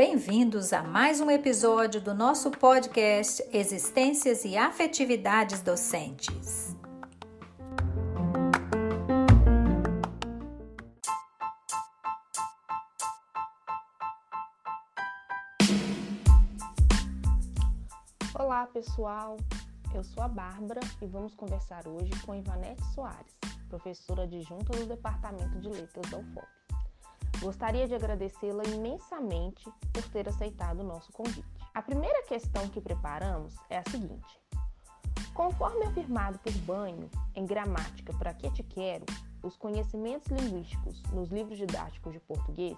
bem-vindos a mais um episódio do nosso podcast Existências e Afetividades Docentes. Olá, pessoal. Eu sou a Bárbara e vamos conversar hoje com Ivanete Soares, professora adjunta do Departamento de Letras da UFOP. Gostaria de agradecê-la imensamente por ter aceitado o nosso convite. A primeira questão que preparamos é a seguinte: Conforme afirmado por Banho em Gramática para que te quero, os conhecimentos linguísticos nos livros didáticos de português,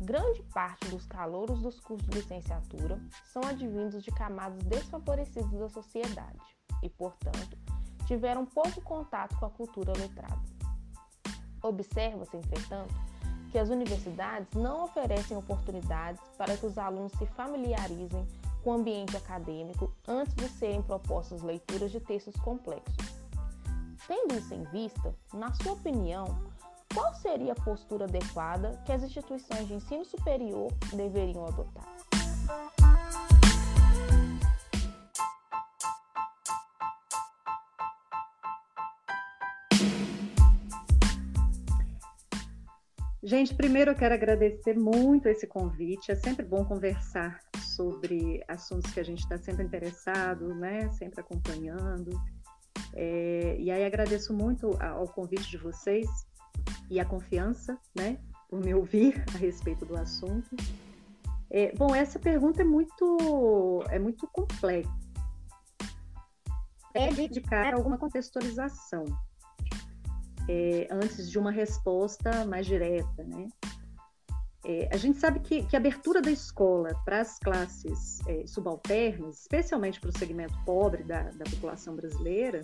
grande parte dos calouros dos cursos de licenciatura são advindos de camadas desfavorecidas da sociedade e, portanto, tiveram pouco contato com a cultura letrada. Observa-se, entretanto, que as universidades não oferecem oportunidades para que os alunos se familiarizem com o ambiente acadêmico antes de serem propostas leituras de textos complexos. Tendo isso em vista, na sua opinião, qual seria a postura adequada que as instituições de ensino superior deveriam adotar? Gente, primeiro eu quero agradecer muito esse convite. É sempre bom conversar sobre assuntos que a gente está sempre interessado, né? Sempre acompanhando. É, e aí agradeço muito ao convite de vocês e a confiança, né? Por me ouvir a respeito do assunto. É, bom, essa pergunta é muito, é muito complexa. É dedicar alguma contextualização é, antes de uma resposta mais direta, né? É, a gente sabe que, que, a abertura da escola para as classes é, subalternas, especialmente para o segmento pobre da, da, população brasileira,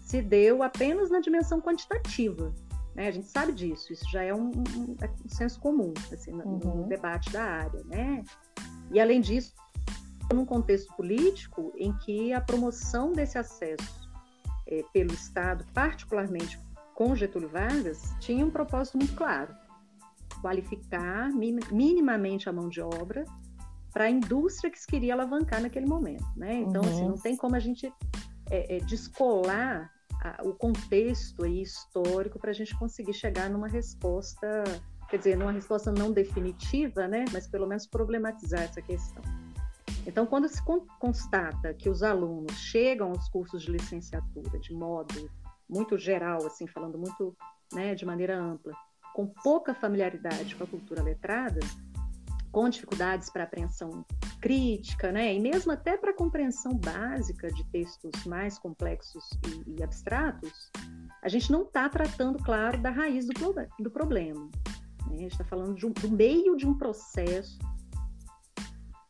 se deu apenas na dimensão quantitativa. Né? A gente sabe disso, isso já é um, um, um senso comum assim, no, uhum. no, debate da área. Né? E, além disso, num contexto político em que a promoção desse acesso é, pelo Estado, particularmente com Getúlio Vargas tinha um propósito muito claro: qualificar minimamente a mão de obra para a indústria que se queria alavancar naquele momento. Né? Então, assim, uhum. assim, não tem como a gente é, é, descolar a, o contexto histórico para a gente conseguir chegar numa resposta, quer dizer, numa resposta não definitiva, né? mas pelo menos problematizar essa questão. Então, quando se constata que os alunos chegam aos cursos de licenciatura de modo muito geral, assim, falando muito né, de maneira ampla, com pouca familiaridade com a cultura letrada, com dificuldades para apreensão crítica, né, e mesmo até para compreensão básica de textos mais complexos e, e abstratos, a gente não está tratando, claro, da raiz do, do problema. Né? A gente está falando um, do meio de um processo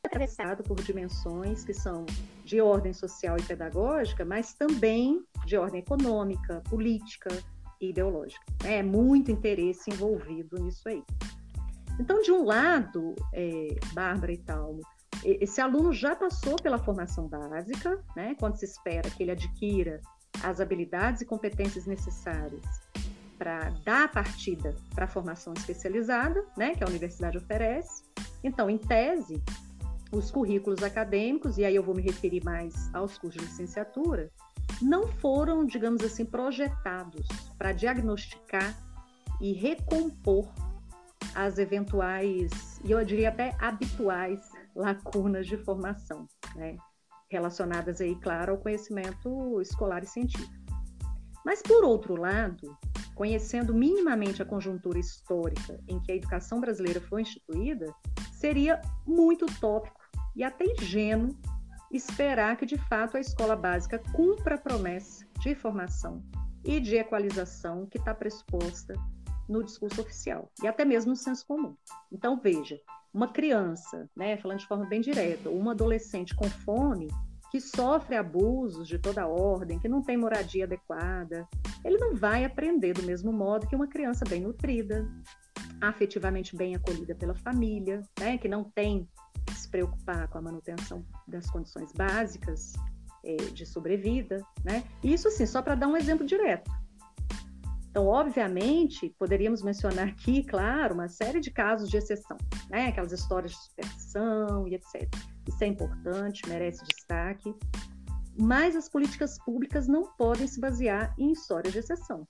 atravessado por dimensões que são de ordem social e pedagógica, mas também de ordem econômica, política e ideológica. É muito interesse envolvido nisso aí. Então, de um lado, é, Bárbara e Talmo, esse aluno já passou pela formação básica, né, quando se espera que ele adquira as habilidades e competências necessárias para dar partida para a formação especializada, né, que a universidade oferece. Então, em tese, os currículos acadêmicos, e aí eu vou me referir mais aos cursos de licenciatura, não foram, digamos assim, projetados para diagnosticar e recompor as eventuais, e eu diria até habituais, lacunas de formação, né? relacionadas aí, claro, ao conhecimento escolar e científico. Mas, por outro lado, conhecendo minimamente a conjuntura histórica em que a educação brasileira foi instituída, seria muito utópico e até ingênuo esperar que de fato a escola básica cumpra a promessa de formação e de equalização que está pressuposta no discurso oficial e até mesmo no senso comum. Então veja, uma criança, né, falando de forma bem direta, uma adolescente com fome que sofre abusos de toda ordem, que não tem moradia adequada, ele não vai aprender do mesmo modo que uma criança bem nutrida, afetivamente bem acolhida pela família, né, que não tem preocupar com a manutenção das condições básicas é, de sobrevida, né? Isso assim, só para dar um exemplo direto. Então, obviamente, poderíamos mencionar aqui, claro, uma série de casos de exceção, né? aquelas histórias de superstição e etc. Isso é importante, merece destaque, mas as políticas públicas não podem se basear em histórias de exceção,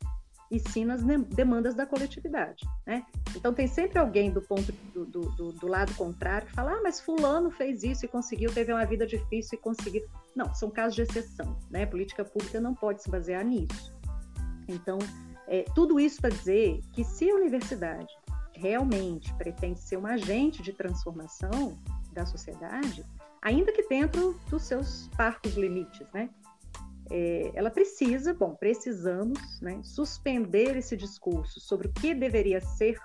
e sim nas demandas da coletividade. Né? Então, tem sempre alguém do ponto do, do, do, lado contrário que fala: ah, mas Fulano fez isso e conseguiu, teve uma vida difícil e conseguiu. Não, são casos de exceção. Né? A política pública não pode se basear nisso. Então, é, tudo isso para dizer que se a universidade realmente pretende ser um agente de transformação da sociedade, ainda que dentro dos seus parcos limites, né? É, ela precisa, bom, precisamos né, suspender esse discurso sobre o que deveria ser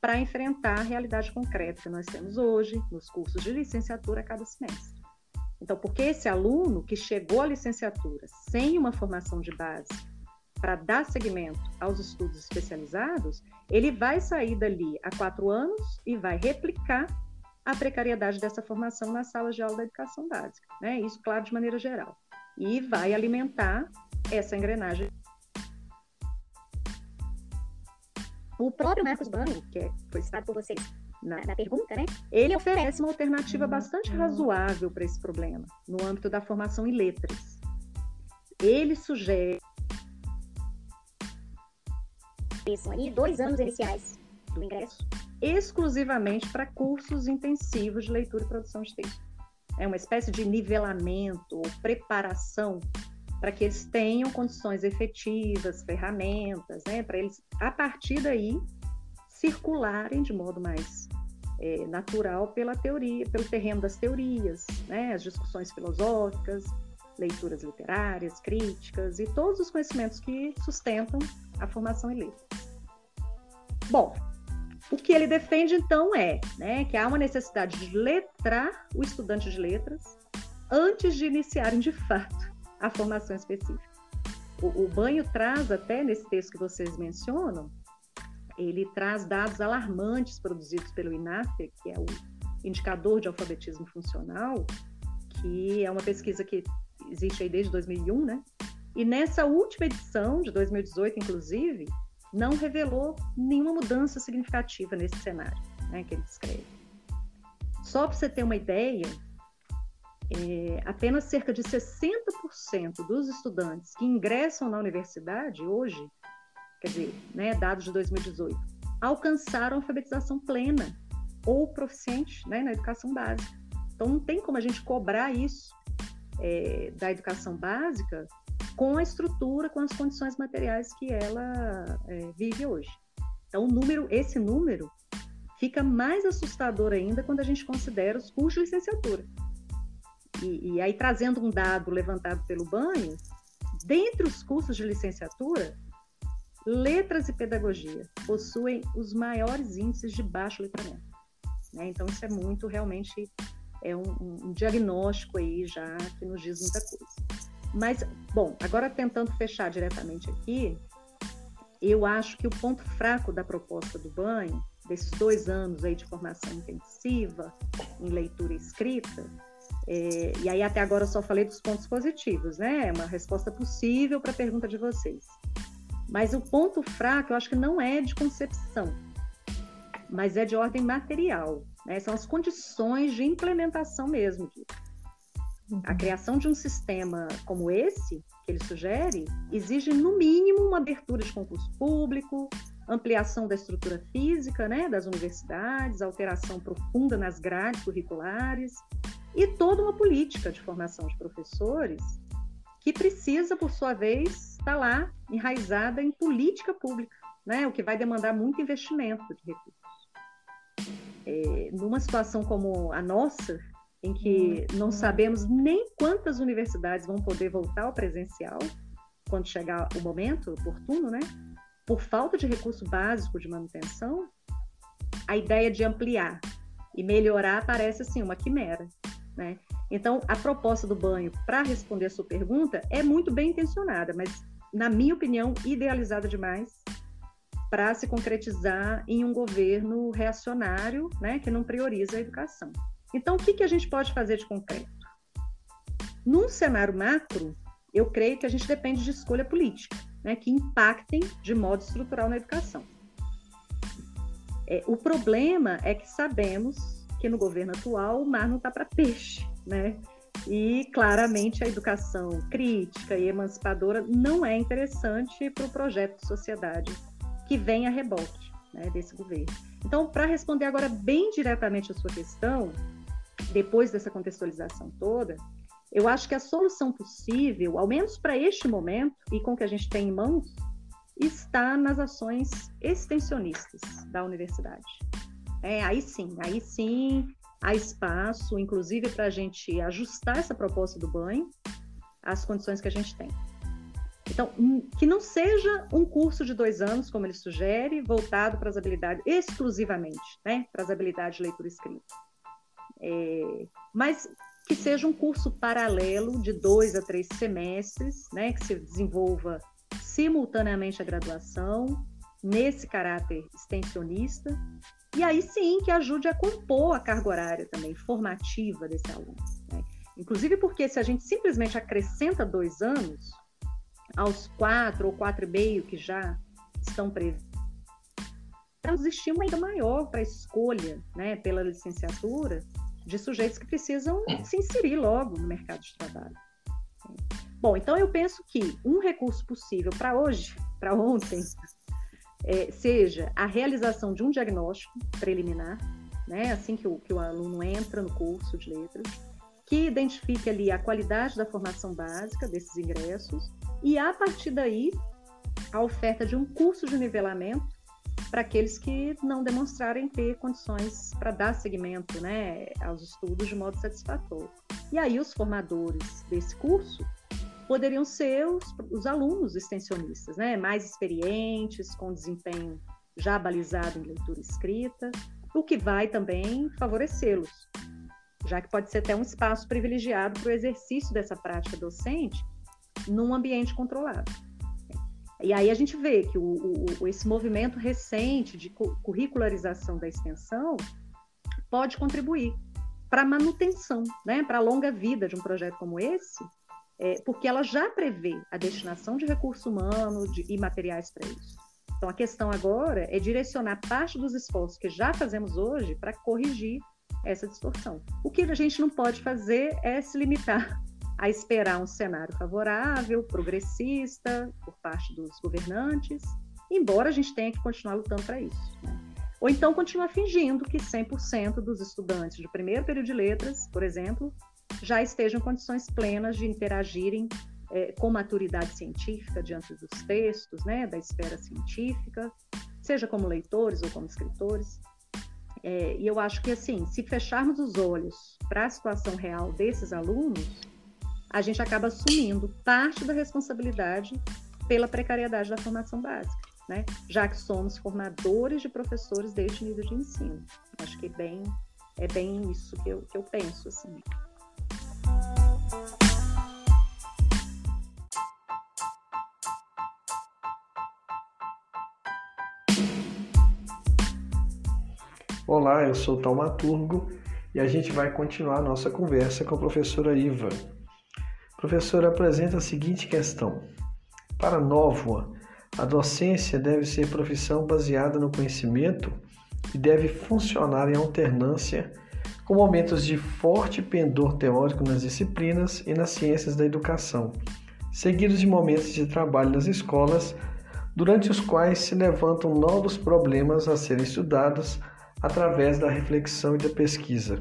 para enfrentar a realidade concreta que nós temos hoje nos cursos de licenciatura a cada semestre. Então, porque esse aluno que chegou à licenciatura sem uma formação de base para dar seguimento aos estudos especializados, ele vai sair dali há quatro anos e vai replicar a precariedade dessa formação nas salas de aula da educação básica. Né? Isso, claro, de maneira geral. E vai alimentar essa engrenagem. O próprio Marcos Bano, que é, foi citado por vocês na, na, pergunta, né? Ele oferece uma alternativa bastante razoável para esse problema, no âmbito da formação em letras. Ele sugere pensam aí dois anos iniciais do ingresso exclusivamente para cursos intensivos de leitura e produção de texto. É uma espécie de nivelamento ou preparação para que eles tenham condições efetivas, ferramentas, né, para eles, a partir daí, circularem de modo mais é, natural pela teoria, pelo terreno das teorias, né, as discussões filosóficas, leituras literárias, críticas e todos os conhecimentos que sustentam a formação em letras. Bom, o que ele defende então é né, que há uma necessidade de letrar o estudante de letras antes de iniciarem de fato a formação específica. O, o banho traz até nesse texto que vocês mencionam, ele traz dados alarmantes produzidos pelo INAFE, que é o indicador de alfabetismo funcional, que é uma pesquisa que existe aí desde 2001, né? E nessa última edição, de 2018, inclusive, não revelou nenhuma mudança significativa nesse cenário né, que ele descreve. Só para você ter uma ideia, é, apenas cerca de 60% dos estudantes que ingressam na universidade hoje, quer dizer, né, dados de 2018, alcançaram alfabetização plena ou proficiente né, na educação básica. Então, não tem como a gente cobrar isso é, da educação básica com a estrutura, com as condições materiais que ela é, vive hoje. Então, número, esse número fica mais assustador ainda quando a gente considera os cursos de licenciatura. E, e aí, trazendo um dado levantado pelo banho, dentre os cursos de licenciatura, letras e pedagogia possuem os maiores índices de baixo letramento. Né? Então, isso é muito, realmente, é um, um diagnóstico aí já que nos diz muita coisa. Mas, bom, agora tentando fechar diretamente aqui, eu acho que o ponto fraco da proposta do banho, desses dois anos aí de formação intensiva em leitura e escrita, é, e aí até agora eu só falei dos pontos positivos, né? É uma resposta possível para a pergunta de vocês. Mas o ponto fraco eu acho que não é de concepção, mas é de ordem material. Né? São as condições de implementação mesmo disso. A criação de um sistema como esse, que ele sugere, exige, no mínimo, uma abertura de concurso público, ampliação da estrutura física né, das universidades, alteração profunda nas grades curriculares e toda uma política de formação de professores que precisa, por sua vez, estar lá enraizada em política pública, né, o que vai demandar muito investimento de recursos. É, numa situação como a nossa, em que não uhum. sabemos nem quantas universidades vão poder voltar ao presencial quando chegar o momento oportuno, né? Por falta de recurso básico de manutenção, a ideia de ampliar e melhorar parece assim uma quimera, né? Então, a proposta do banho para responder a sua pergunta é muito bem intencionada, mas na minha opinião, idealizada demais para se concretizar em um governo reacionário, né, que não prioriza a educação. Então, o que, que a gente pode fazer de concreto? Num cenário macro, eu creio que a gente depende de escolha política. né, que impactem de modo estrutural na educação. É, o problema é que sabemos que no governo atual o mar não está para peixe, né? E claramente a educação crítica e emancipadora não é interessante para o projeto de sociedade que vem a rebote né, desse governo. Então, para responder agora bem diretamente a sua questão, depois dessa contextualização toda, eu acho que a solução possível, ao menos para este momento e com o que a gente tem em mãos, está nas ações extensionistas da universidade. É, aí sim, aí sim há espaço, inclusive, para a gente ajustar essa proposta do banho às condições que a gente tem. Então, hum, que não seja um curso de dois anos, como ele sugere, voltado para as habilidades, exclusivamente, né, para as habilidades de leitura escrita. É, mas que seja um curso paralelo de dois a três semestres, né, que se desenvolva simultaneamente a graduação, nesse caráter extensionista, e aí sim que ajude a compor a carga horária também, formativa desse aluno. Né? Inclusive porque se a gente simplesmente acrescenta dois anos, aos quatro ou quatro e meio que já estão previstos, traz estímulo ainda maior para a escolha né, pela licenciatura de sujeitos que precisam se inserir logo no mercado de trabalho. Bom, então eu penso que um recurso possível para hoje, para ontem, é, seja a realização de um diagnóstico preliminar, né, assim que o, que o aluno entra no curso de letras, que identifique ali a qualidade da formação básica desses ingressos e, a partir daí, a oferta de um curso de nivelamento para aqueles que não demonstrarem ter condições para dar seguimento né, aos estudos de modo satisfatório. E aí os formadores desse curso poderiam ser os, os alunos extensionistas, né, mais experientes, com desempenho já balizado em leitura escrita, o que vai também favorecê-los, já que pode ser até um espaço privilegiado para o exercício dessa prática docente num ambiente controlado. E aí a gente vê que o, o, esse movimento recente de curricularização da extensão pode contribuir para a manutenção, né, para a longa vida de um projeto como esse, é, porque ela já prevê a destinação de recurso humano de, e materiais para isso. Então, a questão agora é direcionar parte dos esforços que já fazemos hoje para corrigir essa distorção. O que a gente não pode fazer é se limitar a esperar um cenário favorável, progressista, por parte dos governantes, embora a gente tenha que continuar lutando para isso. Né? Ou então continuar fingindo que 100% dos estudantes de primeiro período de letras, por exemplo, já estejam em condições plenas de interagirem é, com maturidade científica diante dos textos, né, da esfera científica, seja como leitores ou como escritores. É, e eu acho que, assim, se fecharmos os olhos para a situação real desses alunos, a gente acaba assumindo parte da responsabilidade pela precariedade da formação básica, né? já que somos formadores de professores deste nível de ensino. Acho que é bem, é bem isso que eu, que eu penso. Assim. Olá, eu sou o Taumaturgo e a gente vai continuar a nossa conversa com a professora Iva. Professor, apresenta a seguinte questão. Para Nóvoa, a docência deve ser profissão baseada no conhecimento e deve funcionar em alternância com momentos de forte pendor teórico nas disciplinas e nas ciências da educação, seguidos de momentos de trabalho nas escolas, durante os quais se levantam novos problemas a serem estudados através da reflexão e da pesquisa.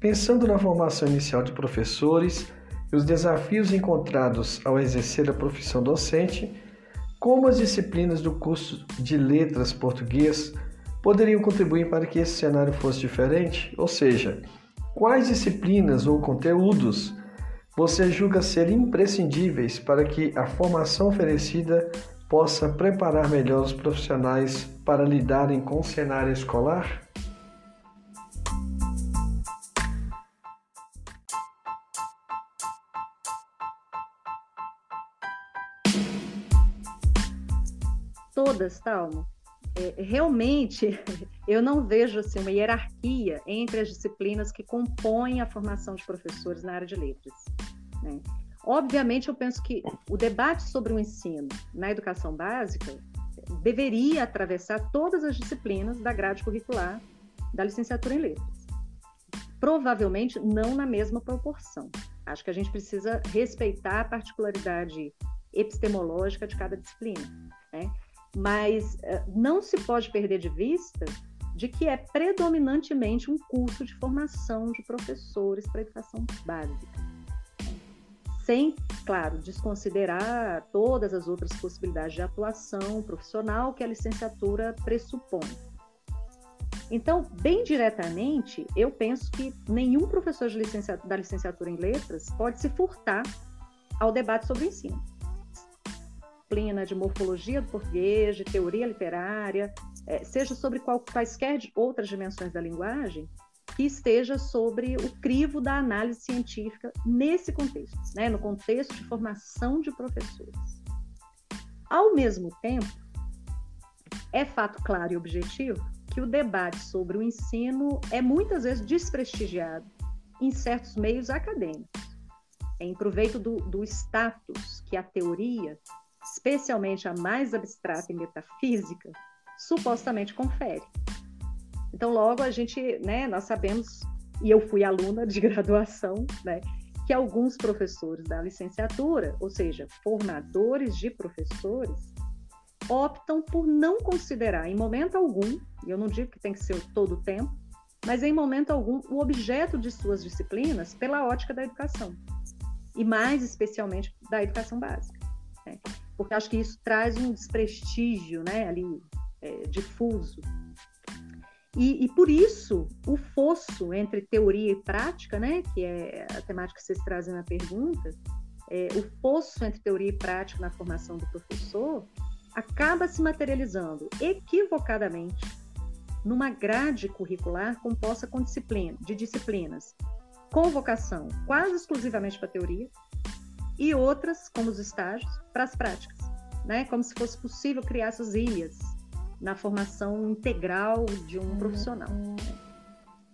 Pensando na formação inicial de professores, e os desafios encontrados ao exercer a profissão docente, como as disciplinas do curso de Letras Português poderiam contribuir para que esse cenário fosse diferente? Ou seja, quais disciplinas ou conteúdos você julga ser imprescindíveis para que a formação oferecida possa preparar melhor os profissionais para lidarem com o cenário escolar? Todas, é, realmente eu não vejo assim, uma hierarquia entre as disciplinas que compõem a formação de professores na área de letras. Né? Obviamente, eu penso que o debate sobre o ensino na educação básica deveria atravessar todas as disciplinas da grade curricular da licenciatura em letras. Provavelmente não na mesma proporção. Acho que a gente precisa respeitar a particularidade epistemológica de cada disciplina, né? Mas eh, não se pode perder de vista de que é predominantemente um curso de formação de professores para educação básica. Sem, claro, desconsiderar todas as outras possibilidades de atuação profissional que a licenciatura pressupõe. Então, bem diretamente, eu penso que nenhum professor licenciatura, da licenciatura em letras pode se furtar ao debate sobre ensino. Disciplina de morfologia do português, de teoria literária, é, seja sobre qual, quaisquer outras dimensões da linguagem, que esteja sobre o crivo da análise científica nesse contexto, né, no contexto de formação de professores. Ao mesmo tempo, é fato claro e objetivo que o debate sobre o ensino é muitas vezes desprestigiado em certos meios acadêmicos, em proveito do, do status que a teoria, especialmente a mais abstrata e metafísica, supostamente confere. Então, logo a gente, né, nós sabemos, e eu fui aluna de graduação, né, que alguns professores da licenciatura, ou seja, formadores de professores, optam por não considerar em momento algum, e eu não digo que tem que ser todo o tempo, mas em momento algum o objeto de suas disciplinas pela ótica da educação, e mais especialmente da educação básica. Né? Porque acho que isso traz um desprestígio né, ali é, difuso. E, e, por isso, o fosso entre teoria e prática, né, que é a temática que vocês trazem na pergunta, é, o fosso entre teoria e prática na formação do professor acaba se materializando equivocadamente numa grade curricular composta com disciplina, de disciplinas com vocação quase exclusivamente para teoria e outras, como os estágios, para as práticas, né? como se fosse possível criar essas ilhas na formação integral de um profissional.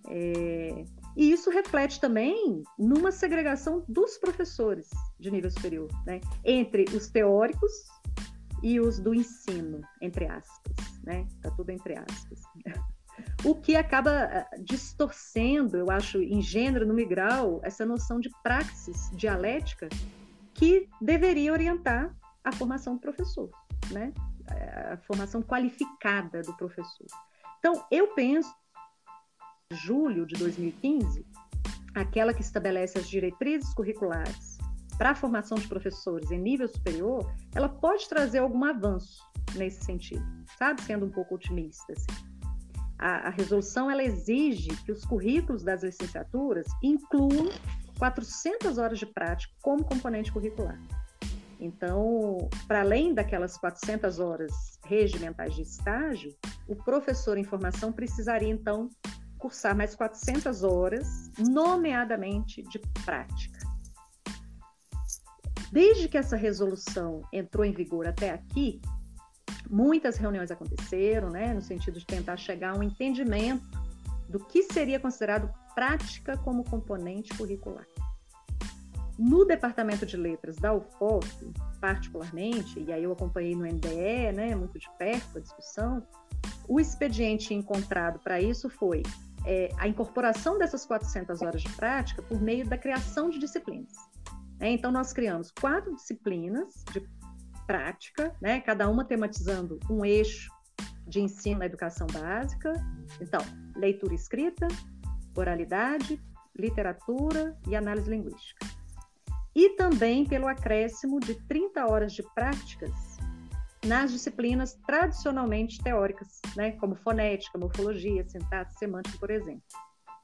É, e isso reflete também numa segregação dos professores de nível superior, né? entre os teóricos e os do ensino, entre aspas, né? Tá tudo entre aspas. O que acaba eh, distorcendo, eu acho, em gênero, no migral, essa noção de praxis dialética que deveria orientar a formação do professor, né? A formação qualificada do professor. Então, eu penso, julho de 2015, aquela que estabelece as diretrizes curriculares para a formação de professores em nível superior, ela pode trazer algum avanço nesse sentido, sabe? Sendo um pouco otimista. Assim. A, a resolução ela exige que os currículos das licenciaturas incluam 400 horas de prática como componente curricular. Então, para além daquelas 400 horas regimentais de estágio, o professor em formação precisaria, então, cursar mais 400 horas, nomeadamente de prática. Desde que essa resolução entrou em vigor até aqui, muitas reuniões aconteceram, né, no sentido de tentar chegar a um entendimento do que seria considerado prática como componente curricular. No departamento de letras da UFOP, particularmente, e aí eu acompanhei no MDE, né, muito de perto a discussão, o expediente encontrado para isso foi é, a incorporação dessas 400 horas de prática por meio da criação de disciplinas. Né? Então, nós criamos quatro disciplinas de prática, né? cada uma tematizando um eixo de ensino na educação básica. Então, leitura escrita, oralidade, literatura e análise linguística. E também pelo acréscimo de 30 horas de práticas nas disciplinas tradicionalmente teóricas, né, como fonética, morfologia, sintaxe, semântica, por exemplo.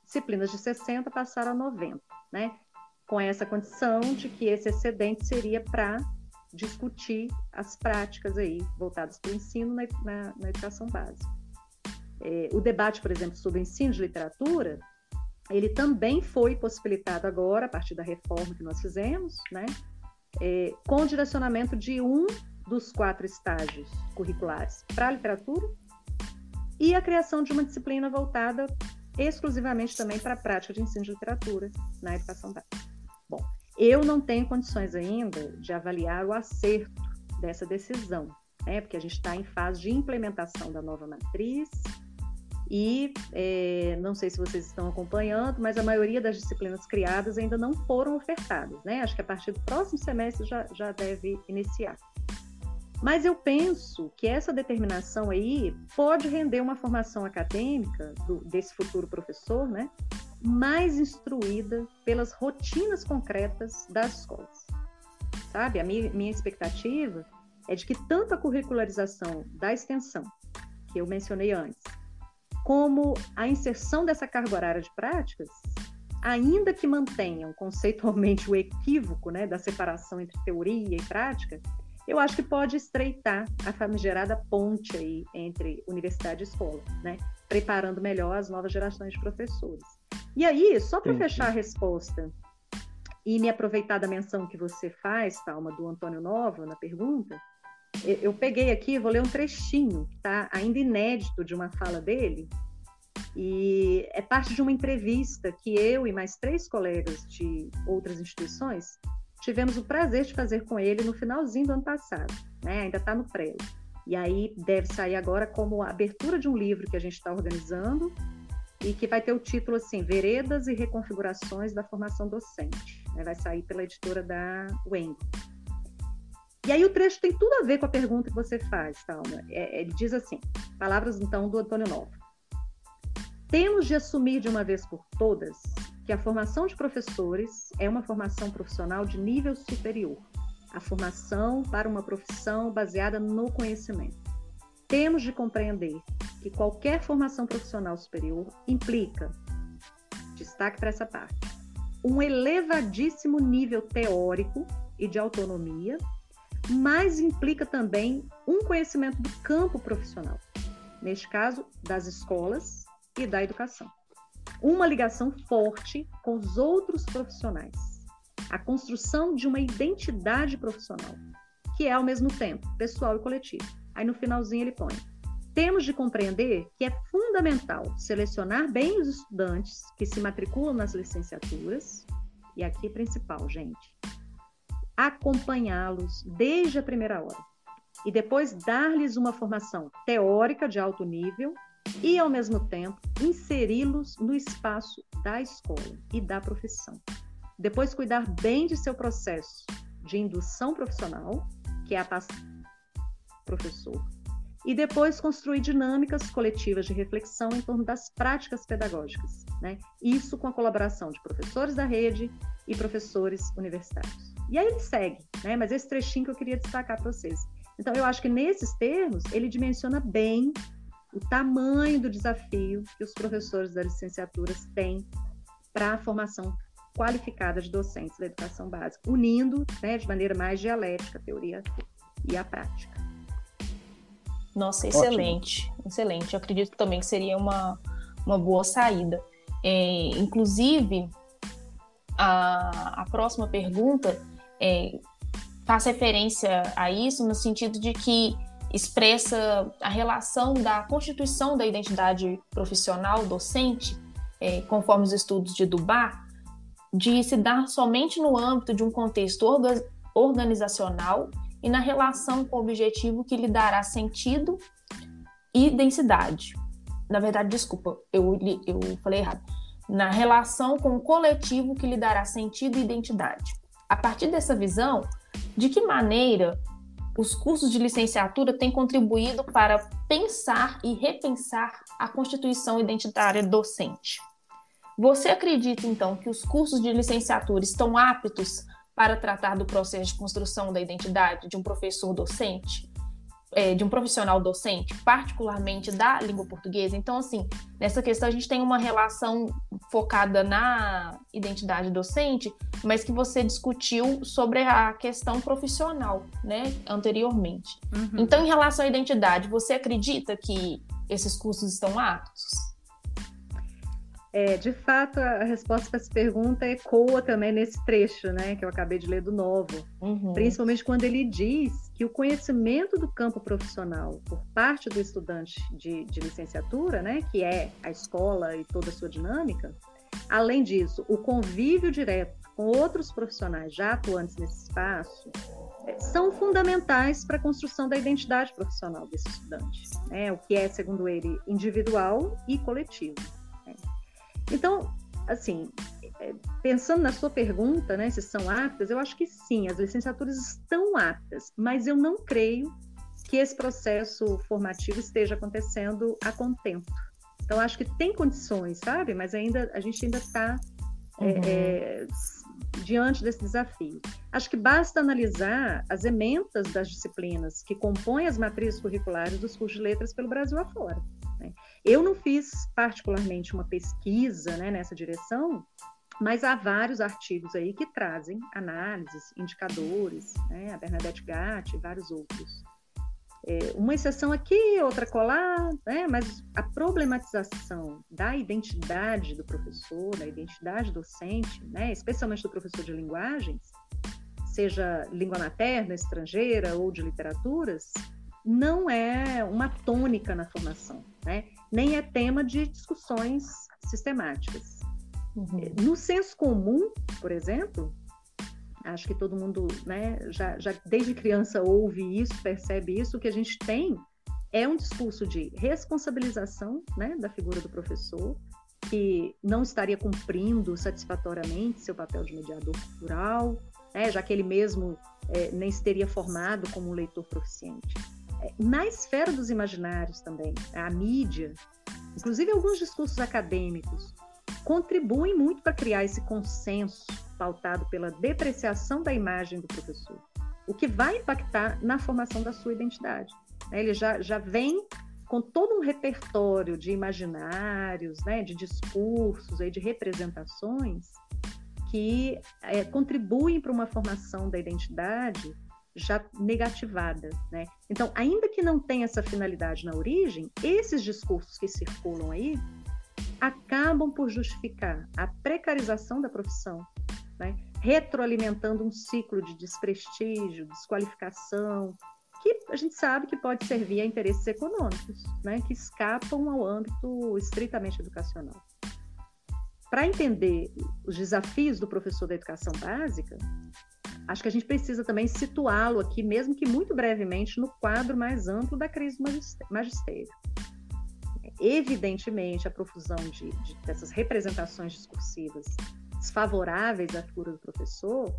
Disciplinas de 60 passaram a 90, né? com essa condição de que esse excedente seria para discutir as práticas aí voltadas para o ensino na, na, na educação básica. É, o debate, por exemplo, sobre ensino de literatura, ele também foi possibilitado agora, a partir da reforma que nós fizemos, né, é, com direcionamento de um dos quatro estágios curriculares para a literatura e a criação de uma disciplina voltada exclusivamente também para a prática de ensino de literatura na educação básica. Bom, Eu não tenho condições ainda de avaliar o acerto dessa decisão, né? porque a gente está em fase de implementação da nova matriz e é, não sei se vocês estão acompanhando, mas a maioria das disciplinas criadas ainda não foram ofertadas, né? Acho que a partir do próximo semestre já, já deve iniciar. Mas eu penso que essa determinação aí pode render uma formação acadêmica do, desse futuro professor, né? Mais instruída pelas rotinas concretas das escolas. Sabe? A minha, expectativa é de que tanto a curricularização da extensão, que eu mencionei antes, como a inserção dessa carga horária de práticas, ainda que mantenham conceitualmente o equívoco né, da separação entre teoria e prática, eu acho que pode estreitar a famigerada ponte aí entre universidade e escola, né? preparando melhor as novas gerações de professores. E aí, só para fechar a resposta e me aproveitar da menção que você faz, Talma, do Antônio Nova, na pergunta, eu peguei aqui, vou ler um trechinho, tá? Ainda inédito de uma fala dele, e é parte de uma entrevista que eu e mais três colegas de outras instituições tivemos o prazer de fazer com ele no finalzinho do ano passado, né? Ainda está no pré. E aí deve sair agora como a abertura de um livro que a gente está organizando e que vai ter o título assim, Veredas e Reconfigurações da Formação Docente. Né? Vai sair pela editora da Weng. E aí o trecho tem tudo a ver com a pergunta que você faz, Talma. É, ele diz assim, palavras então do Antônio Novo. Temos de assumir de uma vez por todas que a formação de professores é uma formação profissional de nível superior, a formação para uma profissão baseada no conhecimento. Temos de compreender que qualquer formação profissional superior implica, destaque para essa parte, um elevadíssimo nível teórico e de autonomia mas implica também um conhecimento do campo profissional, neste caso, das escolas e da educação. Uma ligação forte com os outros profissionais, a construção de uma identidade profissional, que é ao mesmo tempo pessoal e coletivo. Aí no finalzinho ele põe: temos de compreender que é fundamental selecionar bem os estudantes que se matriculam nas licenciaturas, e aqui principal, gente, acompanhá-los desde a primeira hora. E depois dar-lhes uma formação teórica de alto nível e, ao mesmo tempo, inseri-los no espaço da escola e da profissão. Depois, cuidar bem de seu processo de indução profissional, que é a professor, e depois construir dinâmicas coletivas de reflexão em torno das práticas pedagógicas. Né? Isso com a colaboração de professores da rede e professores universitários. E aí ele segue, né? mas esse trechinho que eu queria destacar para vocês. Então, eu acho que nesses termos, ele dimensiona bem o tamanho do desafio que os professores das licenciaturas têm para a formação qualificada de docentes da educação básica, unindo né, de maneira mais dialética a teoria e a prática. Nossa, excelente, Ótimo. excelente. Eu acredito também que seria uma, uma boa saída. É, inclusive, a, a próxima pergunta é, faz referência a isso no sentido de que expressa a relação da constituição da identidade profissional docente, é, conforme os estudos de Dubar, de se dar somente no âmbito de um contexto orga organizacional e na relação com o objetivo que lhe dará sentido e densidade. Na verdade, desculpa, eu, eu falei errado. Na relação com o coletivo que lhe dará sentido e identidade. A partir dessa visão, de que maneira os cursos de licenciatura têm contribuído para pensar e repensar a constituição identitária docente? Você acredita, então, que os cursos de licenciatura estão aptos para tratar do processo de construção da identidade de um professor docente? é, de um profissional docente, particularmente da língua portuguesa. Então, assim, nessa questão a gente tem uma relação focada na identidade docente, mas que você discutiu sobre a questão profissional, né, anteriormente. Uhum. Então, em relação à identidade, você acredita que esses cursos estão aptos? É, de fato, a resposta para essa pergunta ecoa também nesse trecho, né, que eu acabei de ler do Novo. Uhum. Principalmente quando ele diz que o conhecimento do campo profissional por parte do estudante de, de licenciatura, né, que é a escola e toda a sua dinâmica, Além disso, o convívio direto com outros profissionais já atuantes nesse espaço é, são fundamentais para a construção da identidade profissional desse estudante, né? o que é, segundo ele, individual e coletivo. Então, assim, é, pensando na sua pergunta, né, se são aptas, eu acho que sim, as licenciaturas estão aptas, mas eu não creio que esse processo formativo esteja acontecendo a contento. Então, acho que tem condições, sabe? Mas ainda a gente ainda está é, uhum. é, diante desse desafio. Acho que basta analisar as ementas das disciplinas que compõem as matrizes curriculares dos cursos de letras pelo Brasil afora. Eu não fiz particularmente uma pesquisa né, nessa direção, mas há vários artigos aí que trazem análises, indicadores, né? a Bernadette Gatti e vários outros. É, uma exceção aqui, outra colar, né? mas a problematização da identidade do professor, da identidade docente, né? especialmente do professor de linguagens, seja língua materna, estrangeira ou de literaturas, não é uma tônica na formação, né? Nem é tema de discussões sistemáticas. Uhum. No senso comum, por exemplo, acho que todo mundo, né, já, já desde criança ouve isso, percebe isso, o que a gente tem é um discurso de responsabilização, né, da figura do professor, que não estaria cumprindo satisfatoriamente seu papel de mediador cultural, né, já que ele mesmo é, nem se teria formado como um leitor proficiente. É, na esfera dos imaginários também, a mídia, inclusive alguns discursos acadêmicos, contribuem muito para criar esse consenso pautado pela depreciação da imagem do professor, o que vai impactar na formação da sua identidade. Né? Ele já, já vem com todo um repertório de imaginários, né, de discursos, de representações que é, contribuem para uma formação da identidade já negativada, né? Então, ainda que não tenha essa finalidade na origem, esses discursos que circulam aí acabam por justificar a precarização da profissão, né? retroalimentando um ciclo de desprestígio, desqualificação, que a gente sabe que pode servir a interesses econômicos, né? que escapam ao âmbito estritamente educacional. Para entender os desafios do professor da educação básica, acho que a gente precisa também situá-lo aqui, mesmo que muito brevemente, no quadro mais amplo da crise do magistério. Evidentemente, a profusão de, de, dessas representações discursivas desfavoráveis à figura do professor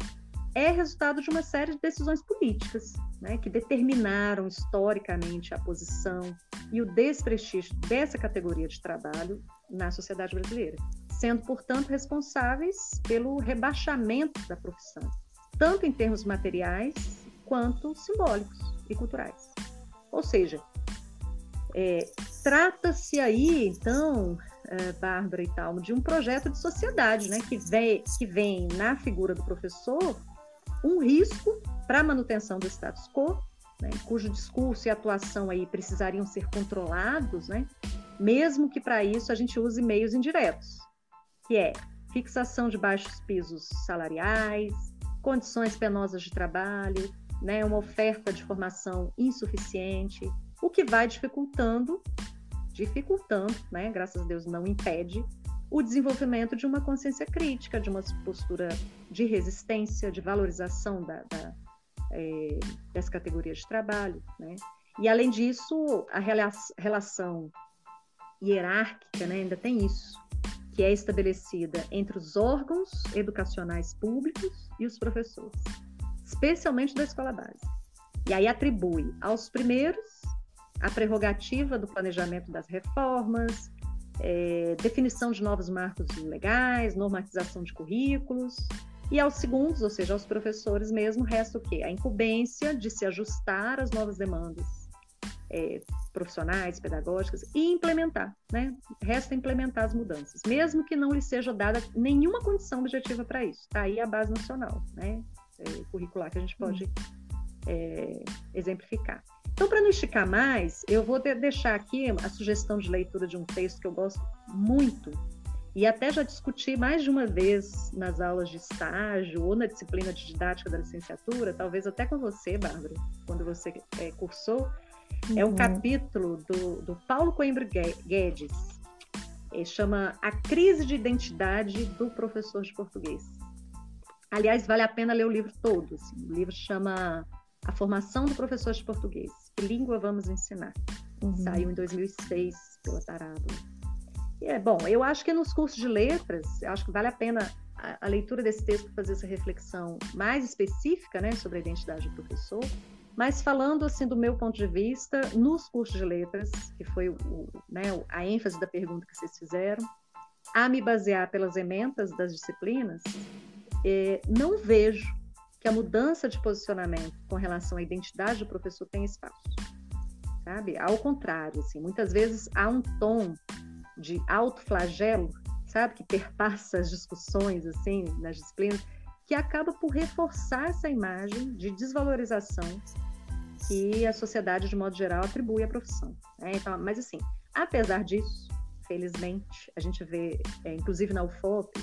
é resultado de uma série de decisões políticas né, que determinaram historicamente a posição e o desprestígio dessa categoria de trabalho na sociedade brasileira, sendo, portanto, responsáveis pelo rebaixamento da profissão, tanto em termos materiais quanto simbólicos e culturais. Ou seja, é, trata-se aí, então, é, Bárbara e tal, de um projeto de sociedade, né, que vem, que vem na figura do professor um risco para a manutenção do status quo, né, cujo discurso e atuação aí precisariam ser controlados, né, mesmo que para isso a gente use meios indiretos, que é fixação de baixos pisos salariais, condições penosas de trabalho, né, uma oferta de formação insuficiente, o que vai dificultando, dificultando, né, graças a Deus não impede, o desenvolvimento de uma consciência crítica, de uma postura de resistência, de valorização da, da é, dessa categoria de trabalho. Né? E, além disso, a relação hierárquica né, ainda tem isso, que é estabelecida entre os órgãos educacionais públicos e os professores, especialmente da escola básica. E aí atribui aos primeiros a prerrogativa do planejamento das reformas, é, definição de novos marcos legais, normatização de currículos, e aos segundos, ou seja, aos professores mesmo, resta o quê? A incumbência de se ajustar às novas demandas é, profissionais, pedagógicas e implementar, né? Resta implementar as mudanças, mesmo que não lhe seja dada nenhuma condição objetiva para isso. Está aí a base nacional, né? É, curricular que a gente pode é, exemplificar. Então, para não esticar mais, eu vou deixar aqui a sugestão de leitura de um texto que eu gosto muito e até já discuti mais de uma vez nas aulas de estágio ou na disciplina de didática da licenciatura, talvez até com você, Bárbara, quando você é, cursou. Uhum. É um uhum. capítulo do, do Paulo Coimbra Guedes, É, chama A Crise de Identidade do Professor de Português. Aliás, vale a pena ler o livro todo. Assim. O livro chama A Formação do Professor de Português. Que língua vamos ensinar? Uhum. Saiu em 2006 pela Parábola. E é bom, eu acho que nos cursos de letras, acho que vale a pena a, a leitura desse texto fazer essa reflexão mais específica, né, sobre a identidade do professor, mas falando assim do meu ponto de vista, nos cursos de letras, que foi o, né, a ênfase da pergunta que vocês fizeram, a me basear pelas ementas das disciplinas, é, não vejo que a mudança de posicionamento com relação à identidade do professor tem espaço, sabe? Ao contrário, assim, muitas vezes há um tom de autoflagelo, sabe, que perpassa as discussões assim nas disciplinas, que acaba por reforçar essa imagem de desvalorização que a sociedade, de modo geral, atribui à profissão. Né? Então, mas, assim, apesar disso, felizmente, a gente vê, é, inclusive na UFOP,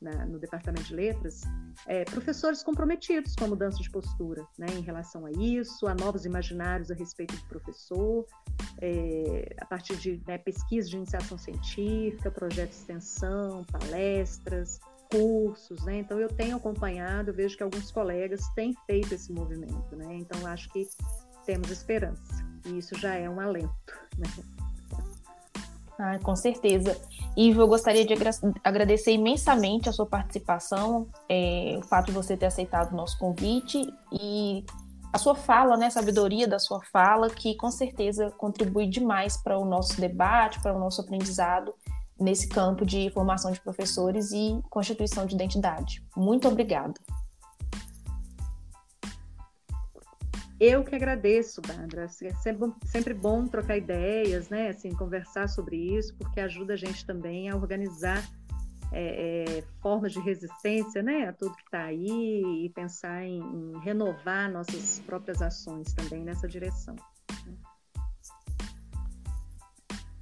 na, no Departamento de Letras, é, professores comprometidos com a mudança de postura né, em relação a isso, a novos imaginários a respeito do professor, é, a partir de né, de iniciação científica, projetos de extensão, palestras, cursos, né? Então eu tenho acompanhado, vejo que alguns colegas têm feito esse movimento, né? Então acho que temos esperança e isso já é um alento, né? Ah, com certeza. Ivo, eu gostaria de agradecer imensamente a sua participação, é, o fato de você ter aceitado o nosso convite e a sua fala, né, a sabedoria da sua fala, que com certeza contribui demais para o nosso debate, para o nosso aprendizado nesse campo de formação de professores e constituição de identidade. Muito obrigada. Eu que agradeço, Bárbara. É sempre, sempre bom trocar ideias, né? Assim, conversar sobre isso, porque ajuda a gente também a organizar é, é, formas de resistência, né? A tudo que está aí e pensar em, em renovar nossas próprias ações também nessa direção.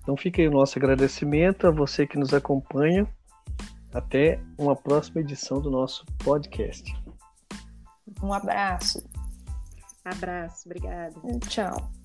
Então fica aí o nosso agradecimento a você que nos acompanha. Até uma próxima edição do nosso podcast. Um abraço. Abraço, obrigada. Tchau.